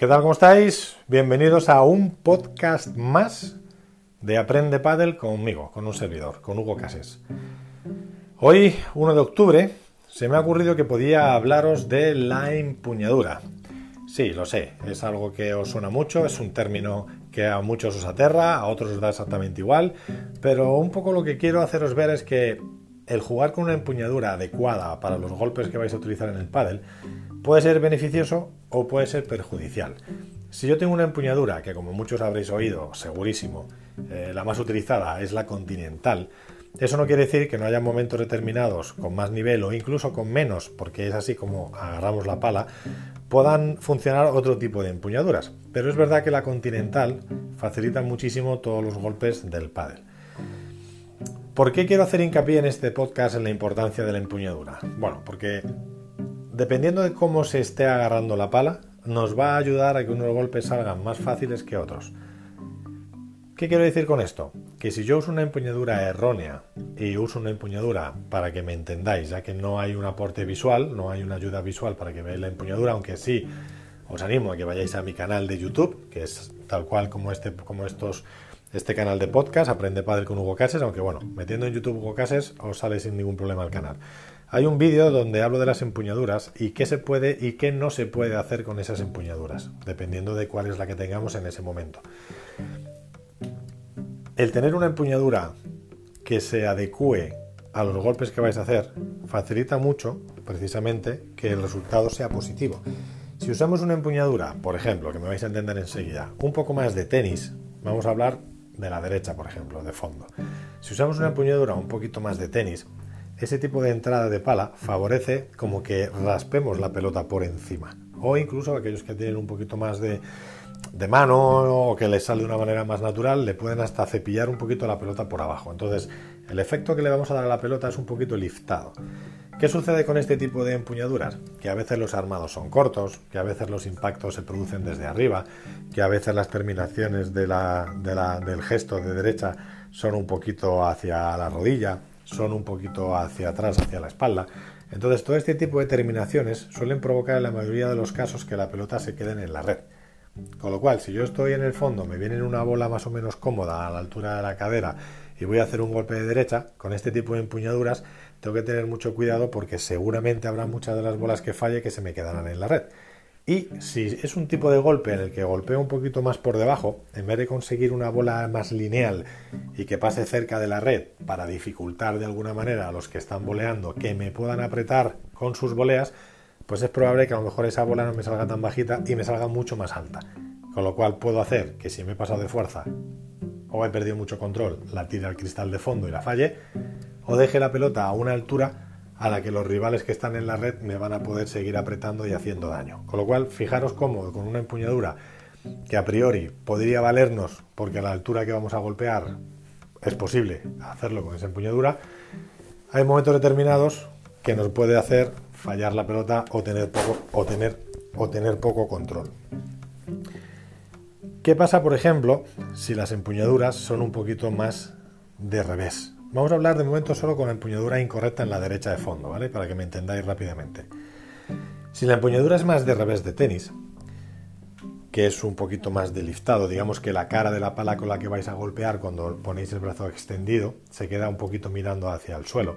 ¿Qué tal? ¿Cómo estáis? Bienvenidos a un podcast más de Aprende Paddle conmigo, con un servidor, con Hugo Cases. Hoy, 1 de octubre, se me ha ocurrido que podía hablaros de la empuñadura. Sí, lo sé, es algo que os suena mucho, es un término que a muchos os aterra, a otros os da exactamente igual, pero un poco lo que quiero haceros ver es que el jugar con una empuñadura adecuada para los golpes que vais a utilizar en el paddle puede ser beneficioso o puede ser perjudicial. Si yo tengo una empuñadura que como muchos habréis oído, segurísimo, eh, la más utilizada es la continental, eso no quiere decir que no haya momentos determinados con más nivel o incluso con menos, porque es así como agarramos la pala, puedan funcionar otro tipo de empuñaduras. Pero es verdad que la continental facilita muchísimo todos los golpes del pádel. ¿Por qué quiero hacer hincapié en este podcast en la importancia de la empuñadura? Bueno, porque dependiendo de cómo se esté agarrando la pala, nos va a ayudar a que unos golpes salgan más fáciles que otros. ¿Qué quiero decir con esto? Que si yo uso una empuñadura errónea y uso una empuñadura para que me entendáis, ya que no hay un aporte visual, no hay una ayuda visual para que veáis la empuñadura, aunque sí os animo a que vayáis a mi canal de YouTube, que es tal cual como este, como estos, este canal de podcast, Aprende Padre con Hugo Cases, aunque bueno, metiendo en YouTube Hugo Cases os sale sin ningún problema el canal. Hay un vídeo donde hablo de las empuñaduras y qué se puede y qué no se puede hacer con esas empuñaduras, dependiendo de cuál es la que tengamos en ese momento el tener una empuñadura que se adecue a los golpes que vais a hacer facilita mucho, precisamente, que el resultado sea positivo. Si usamos una empuñadura, por ejemplo, que me vais a entender enseguida, un poco más de tenis, vamos a hablar de la derecha, por ejemplo, de fondo. Si usamos una empuñadura un poquito más de tenis, ese tipo de entrada de pala favorece como que raspemos la pelota por encima. O incluso aquellos que tienen un poquito más de, mano o que le sale de una manera más natural, le pueden hasta cepillar un poquito la pelota por abajo. Entonces, el efecto que le vamos a dar a la pelota es un poquito liftado. ¿Qué sucede con este tipo de empuñaduras? Que a veces los armados son cortos, que a veces los impactos se producen desde arriba, que a veces las terminaciones de la, del gesto de derecha son un poquito hacia la rodilla, son un poquito hacia atrás, hacia la espalda. Entonces, todo este tipo de terminaciones suelen provocar en la mayoría de los casos que la pelota se quede en la red. Con lo cual, si yo estoy en el fondo, me viene una bola más o menos cómoda a la altura de la cadera y voy a hacer un golpe de derecha, con este tipo de empuñaduras tengo que tener mucho cuidado porque seguramente habrá muchas de las bolas que falle que se me quedarán en la red. Y si es un tipo de golpe en el que golpeo un poquito más por debajo, en vez de conseguir una bola más lineal y que pase cerca de la red para dificultar de alguna manera a los que están boleando que me puedan apretar con sus boleas, pues es probable que a lo mejor esa bola no me salga tan bajita y me salga mucho más alta. Con lo cual puedo hacer que si me he pasado de fuerza o he perdido mucho control, la tire al cristal de fondo y la falle, o deje la pelota a una altura a la que los rivales que están en la red me van a poder seguir apretando y haciendo daño. Con lo cual, fijaros cómo con una empuñadura que a priori podría valernos porque a la altura que vamos a golpear es posible hacerlo con esa empuñadura, hay momentos determinados que nos puede hacer fallar la pelota o tener poco, o tener, o tener poco control. ¿Qué pasa, por ejemplo, si las empuñaduras son un poquito más de revés? Vamos a hablar de momento solo con la empuñadura incorrecta en la derecha de fondo, ¿vale? Para que me entendáis rápidamente. Si la empuñadura es más de revés de tenis, que es un poquito más de liftado, digamos que la cara de la pala con la que vais a golpear cuando ponéis el brazo extendido se queda un poquito mirando hacia el suelo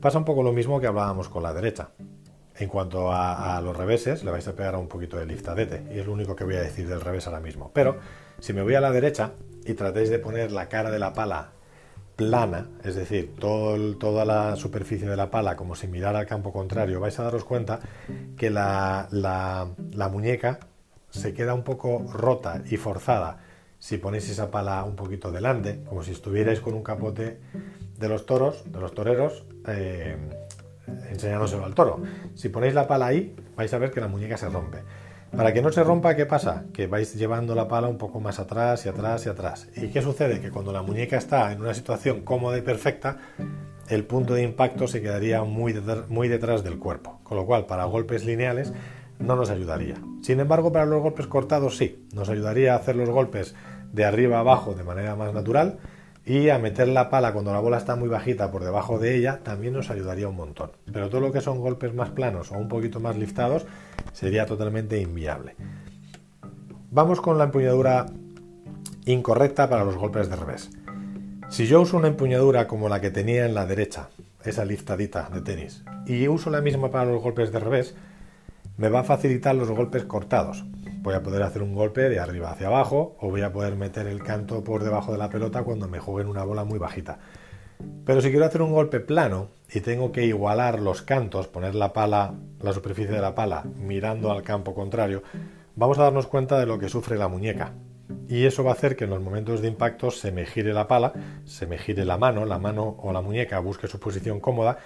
Pasa un poco lo mismo que hablábamos con la derecha. En cuanto a, los reveses, le vais a pegar un poquito de liftadete, y es lo único que voy a decir del revés ahora mismo. Pero si me voy a la derecha y tratéis de poner la cara de la pala plana, es decir, toda la superficie de la pala como si mirara al campo contrario, vais a daros cuenta que la, muñeca se queda un poco rota y forzada si ponéis esa pala un poquito delante, como si estuvierais con un capote de los toros, de los toreros, eh, enseñándoselo al toro. Si ponéis la pala ahí, vais a ver que la muñeca se rompe. Para que no se rompa, ¿qué pasa? Que vais llevando la pala un poco más atrás y atrás y atrás. ¿Y qué sucede? Que cuando la muñeca está en una situación cómoda y perfecta, el punto de impacto se quedaría muy, muy detrás del cuerpo. Con lo cual, para golpes lineales no nos ayudaría. Sin embargo, para los golpes cortados sí. Nos ayudaría a hacer los golpes de arriba a abajo de manera más natural y a meter la pala cuando la bola está muy bajita por debajo de ella también nos ayudaría un montón. Pero todo lo que son golpes más planos o un poquito más liftados sería totalmente inviable. Vamos con la empuñadura incorrecta para los golpes de revés. Si yo uso una empuñadura como la que tenía en la derecha, esa liftadita de tenis, y uso la misma para los golpes de revés, me va a facilitar los golpes cortados. Voy a poder hacer un golpe de arriba hacia abajo o voy a poder meter el canto por debajo de la pelota cuando me jueguen una bola muy bajita. Pero si quiero hacer un golpe plano y tengo que igualar los cantos, poner la pala, la superficie de la pala mirando al campo contrario, vamos a darnos cuenta de lo que sufre la muñeca. Y eso va a hacer que en los momentos de impacto se me gire la pala, se me gire la mano, la mano o la muñeca busque su posición cómoda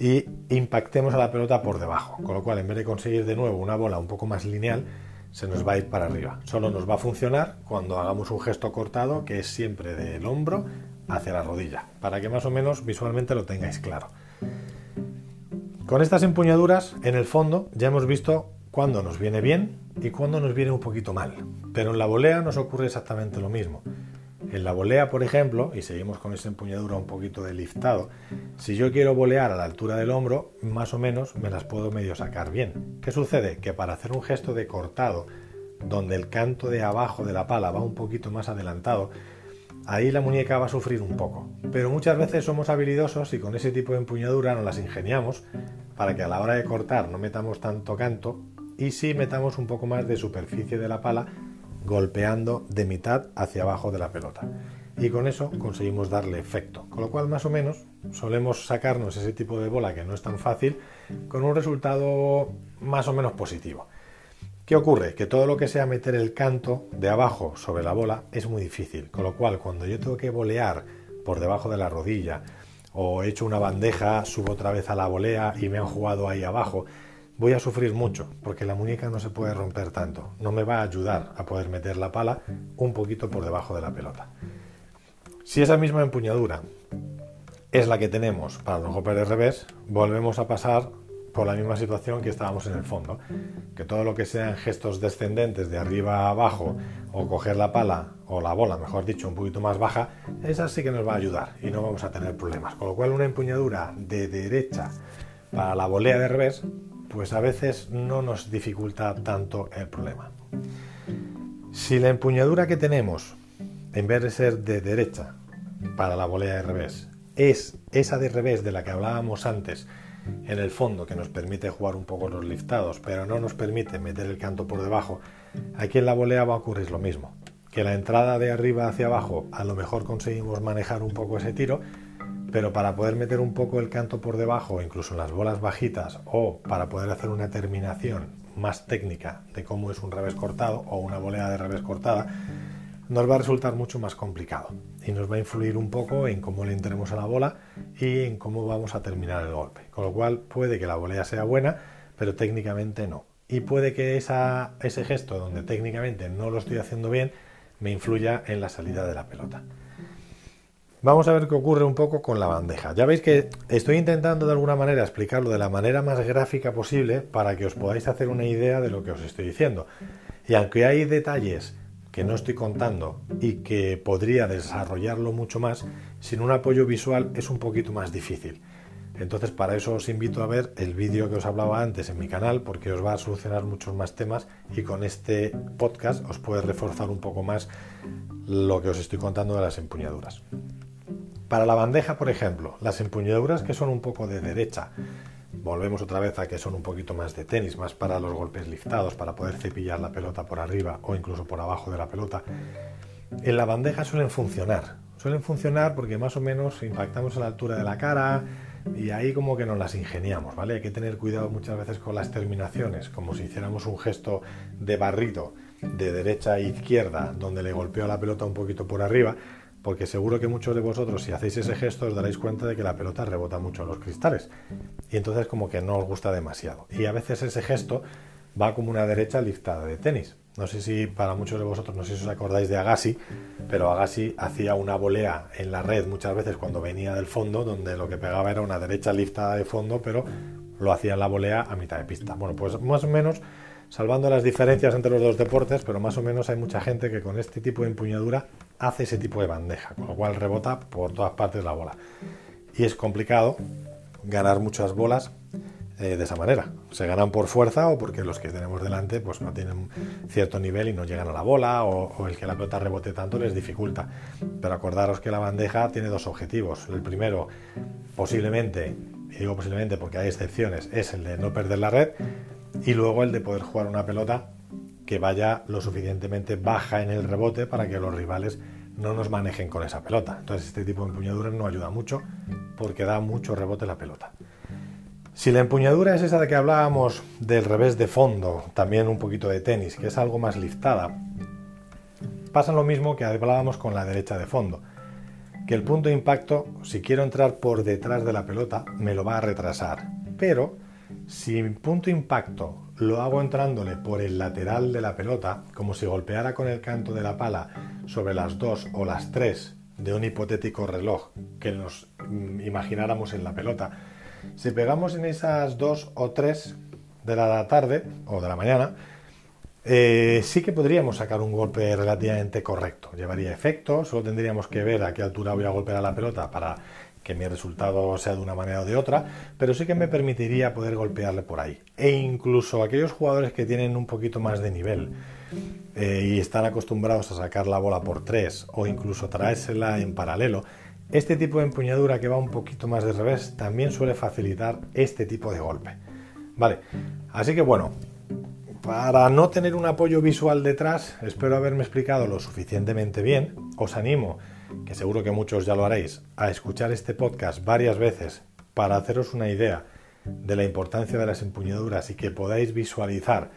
y impactemos a la pelota por debajo. Con lo cual, en vez de conseguir de nuevo una bola un poco más lineal, se nos va a ir para arriba. Solo nos va a funcionar cuando hagamos un gesto cortado que es siempre del hombro hacia la rodilla, para que más o menos visualmente lo tengáis claro. Con estas empuñaduras, en el fondo, ya hemos visto cuándo nos viene bien y cuándo nos viene un poquito mal. Pero en la volea nos ocurre exactamente lo mismo. En la volea, por ejemplo, y seguimos con esa empuñadura un poquito de liftado, si yo quiero volear a la altura del hombro, más o menos me las puedo medio sacar bien. ¿Qué sucede? Que para hacer un gesto de cortado, donde el canto de abajo de la pala va un poquito más adelantado, ahí la muñeca va a sufrir un poco. Pero muchas veces somos habilidosos y con ese tipo de empuñadura nos las ingeniamos para que a la hora de cortar no metamos tanto canto y sí metamos un poco más de superficie de la pala golpeando de mitad hacia abajo de la pelota. Y con eso conseguimos darle efecto. Con lo cual, más o menos, solemos sacarnos ese tipo de bola que no es tan fácil con un resultado más o menos positivo. ¿Qué ocurre? Que todo lo que sea meter el canto de abajo sobre la bola es muy difícil. Con lo cual, cuando yo tengo que volear por debajo de la rodilla o he hecho una bandeja, subo otra vez a la volea y me han jugado ahí abajo, voy a sufrir mucho porque la muñeca no se puede romper tanto. No me va a ayudar a poder meter la pala un poquito por debajo de la pelota. Si esa misma empuñadura es la que tenemos para los golpes de revés, volvemos a pasar por la misma situación que estábamos en el fondo. Que todo lo que sean gestos descendentes de arriba a abajo o coger la pala o la bola, mejor dicho, un poquito más baja, esa sí que nos va a ayudar y no vamos a tener problemas. Con lo cual una empuñadura de derecha para la volea de revés pues a veces no nos dificulta tanto el problema. Si la empuñadura que tenemos, en vez de ser de derecha para la volea de revés, es esa de revés de la que hablábamos antes, en el fondo, que nos permite jugar un poco los liftados, pero no nos permite meter el canto por debajo, aquí en la volea va a ocurrir lo mismo. Que la entrada de arriba hacia abajo, a lo mejor conseguimos manejar un poco ese tiro, pero para poder meter un poco el canto por debajo, incluso en las bolas bajitas, o para poder hacer una terminación más técnica de cómo es un revés cortado o una volea de revés cortada, nos va a resultar mucho más complicado y nos va a influir un poco en cómo le entremos a la bola y en cómo vamos a terminar el golpe. Con lo cual puede que la volea sea buena, pero técnicamente no. Y puede que ese gesto donde técnicamente no lo estoy haciendo bien me influya en la salida de la pelota. Vamos a ver qué ocurre un poco con la bandeja. Ya veis que estoy intentando de alguna manera explicarlo de la manera más gráfica posible para que os podáis hacer una idea de lo que os estoy diciendo. Y aunque hay detalles que no estoy contando y que podría desarrollarlo mucho más, sin un apoyo visual es un poquito más difícil. Entonces para eso os invito a ver el vídeo que os hablaba antes en mi canal porque os va a solucionar muchos más temas y con este podcast os puede reforzar un poco más lo que os estoy contando de las empuñaduras. Para la bandeja, por ejemplo, las empuñaduras que son un poco de derecha, volvemos otra vez a que son un poquito más de tenis, más para los golpes liftados, para poder cepillar la pelota por arriba o incluso por abajo de la pelota. En la bandeja suelen funcionar, suelen funcionar porque más o menos impactamos a la altura de la cara y ahí como que nos las ingeniamos, ¿vale? Hay que tener cuidado muchas veces con las terminaciones, como si hiciéramos un gesto de barrido de derecha a izquierda, donde le golpeo la pelota un poquito por arriba, porque seguro que muchos de vosotros si hacéis ese gesto os daréis cuenta de que la pelota rebota mucho en los cristales y entonces como que no os gusta demasiado. Y a veces ese gesto va como una derecha liftada de tenis. No sé si para muchos de vosotros, no sé si os acordáis de Agassi, pero Agassi hacía una volea en la red muchas veces cuando venía del fondo, donde lo que pegaba era una derecha liftada de fondo, pero lo hacía en la volea a mitad de pista. Bueno, pues más o menos salvando las diferencias entre los dos deportes, pero más o menos hay mucha gente que con este tipo de empuñadura hace ese tipo de bandeja, con lo cual rebota por todas partes la bola. Y es complicado ganar muchas bolas eh, de esa manera. Se ganan por fuerza o porque los que tenemos delante pues no tienen cierto nivel y no llegan a la bola o, el que la pelota rebote tanto les dificulta. Pero acordaros que la bandeja tiene dos objetivos. El primero, posiblemente, y digo posiblemente porque hay excepciones, es el de no perder la red y luego el de poder jugar una pelota que vaya lo suficientemente baja en el rebote para que los rivales no nos manejen con esa pelota. Entonces este tipo de empuñaduras no ayuda mucho porque da mucho rebote la pelota. Si la empuñadura es esa de que hablábamos del revés de fondo, también un poquito de tenis, que es algo más liftada, pasa lo mismo que hablábamos con la derecha de fondo, que el punto de impacto, si quiero entrar por detrás de la pelota, me lo va a retrasar. Pero si mi punto de impacto lo hago entrándole por el lateral de la pelota, como si golpeara con el canto de la pala sobre las dos o las tres de un hipotético reloj que nos mm, imagináramos en la pelota, si pegamos en esas dos o tres de la tarde o de la mañana, eh, sí que podríamos sacar un golpe relativamente correcto. Llevaría efecto, solo tendríamos que ver a qué altura voy a golpear a la pelota para que mi resultado sea de una manera o de otra, pero sí que me permitiría poder golpearle por ahí. E incluso aquellos jugadores que tienen un poquito más de nivel eh, y están acostumbrados a sacar la bola por tres o incluso traérsela en paralelo, este tipo de empuñadura que va un poquito más de revés también suele facilitar este tipo de golpe. Vale, así que bueno, para no tener un apoyo visual detrás, espero haberme explicado lo suficientemente bien. Os animo, que seguro que muchos ya lo haréis, a escuchar este podcast varias veces para haceros una idea de la importancia de las empuñaduras y que podáis visualizar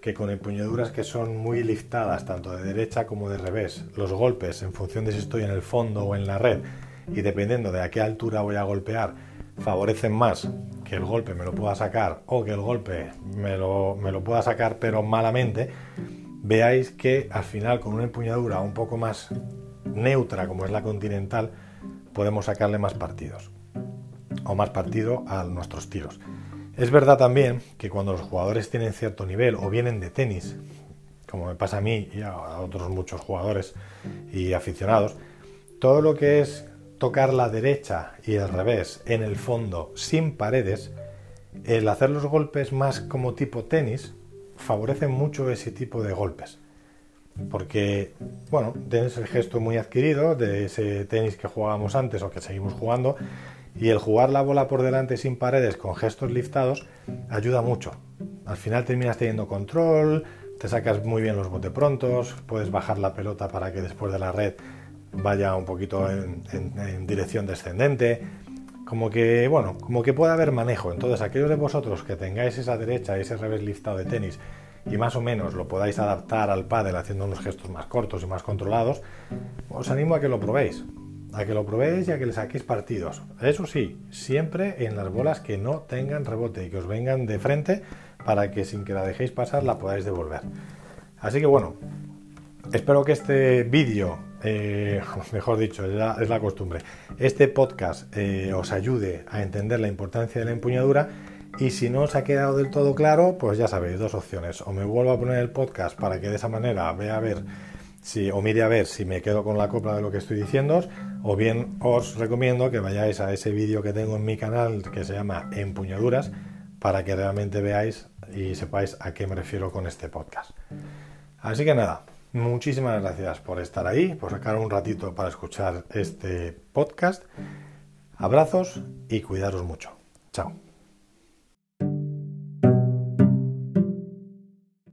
que con empuñaduras que son muy liftadas, tanto de derecha como de revés, los golpes, en función de si estoy en el fondo o en la red, y dependiendo de a qué altura voy a golpear, favorecen más que el golpe me lo pueda sacar o que el golpe me lo, me lo pueda sacar pero malamente, veáis que al final con una empuñadura un poco más neutra como es la continental, podemos sacarle más partidos o más partido a nuestros tiros. Es verdad también que cuando los jugadores tienen cierto nivel o vienen de tenis, como me pasa a mí y a otros muchos jugadores y aficionados, todo lo que es tocar la derecha y el revés en el fondo sin paredes, el hacer los golpes más como tipo tenis favorece mucho ese tipo de golpes. Porque, bueno, tienes el gesto muy adquirido de ese tenis que jugábamos antes o que seguimos jugando, y el jugar la bola por delante sin paredes con gestos liftados ayuda mucho. Al final terminas teniendo control, te sacas muy bien los bote prontos, puedes bajar la pelota para que después de la red vaya un poquito en, dirección descendente, como que, bueno, como que pueda haber manejo. Entonces, aquellos de vosotros que tengáis esa derecha, ese revés listado de tenis y más o menos lo podáis adaptar al pádel haciendo unos gestos más cortos y más controlados, os animo a que lo probéis. A que lo probéis y a que le saquéis partidos. Eso sí, siempre en las bolas que no tengan rebote y que os vengan de frente para que sin que la dejéis pasar la podáis devolver. Así que bueno, espero que este vídeo eh, mejor dicho, es la, costumbre, este podcast eh, os ayude a entender la importancia de la empuñadura y si no os ha quedado del todo claro, pues ya sabéis, dos opciones. O me vuelvo a poner el podcast para que de esa manera vea a ver si, o mire a ver si me quedo con la copla de lo que estoy diciendo, o bien os recomiendo que vayáis a ese vídeo que tengo en mi canal que se llama Empuñaduras para que realmente veáis y sepáis a qué me refiero con este podcast. Así que nada, Muchísimas gracias por estar ahí, por sacar un ratito para escuchar este podcast. Abrazos y cuidaros mucho. Chao.